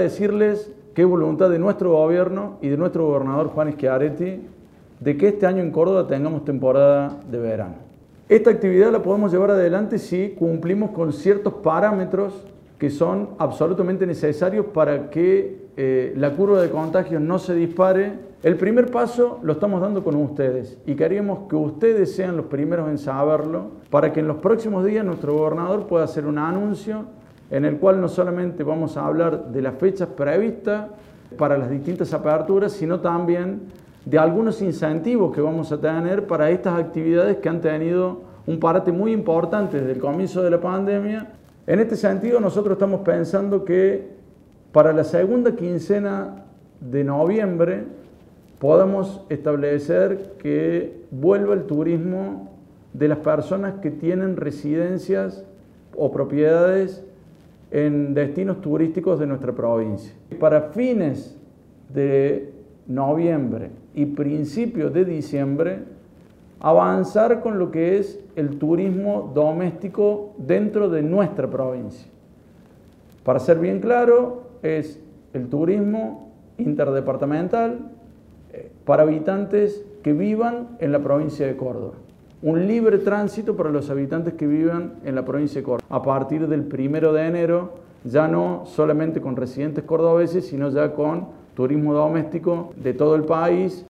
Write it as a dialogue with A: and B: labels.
A: decirles que es voluntad de nuestro gobierno y de nuestro gobernador Juan Schiaretti de que este año en Córdoba tengamos temporada de verano. Esta actividad la podemos llevar adelante si cumplimos con ciertos parámetros que son absolutamente necesarios para que eh, la curva de contagios no se dispare. El primer paso lo estamos dando con ustedes y queríamos que ustedes sean los primeros en saberlo para que en los próximos días nuestro gobernador pueda hacer un anuncio en el cual no solamente vamos a hablar de las fechas previstas para las distintas aperturas, sino también de algunos incentivos que vamos a tener para estas actividades que han tenido un parate muy importante desde el comienzo de la pandemia. En este sentido, nosotros estamos pensando que para la segunda quincena de noviembre podamos establecer que vuelva el turismo de las personas que tienen residencias o propiedades en destinos turísticos de nuestra provincia. Para fines de noviembre y principios de diciembre, avanzar con lo que es el turismo doméstico dentro de nuestra provincia. Para ser bien claro, es el turismo interdepartamental eh, para habitantes que vivan en la provincia de Córdoba un libre tránsito para los habitantes que vivan en la provincia de Córdoba. A partir del primero de enero, ya no solamente con residentes cordobeses, sino ya con turismo doméstico de todo el país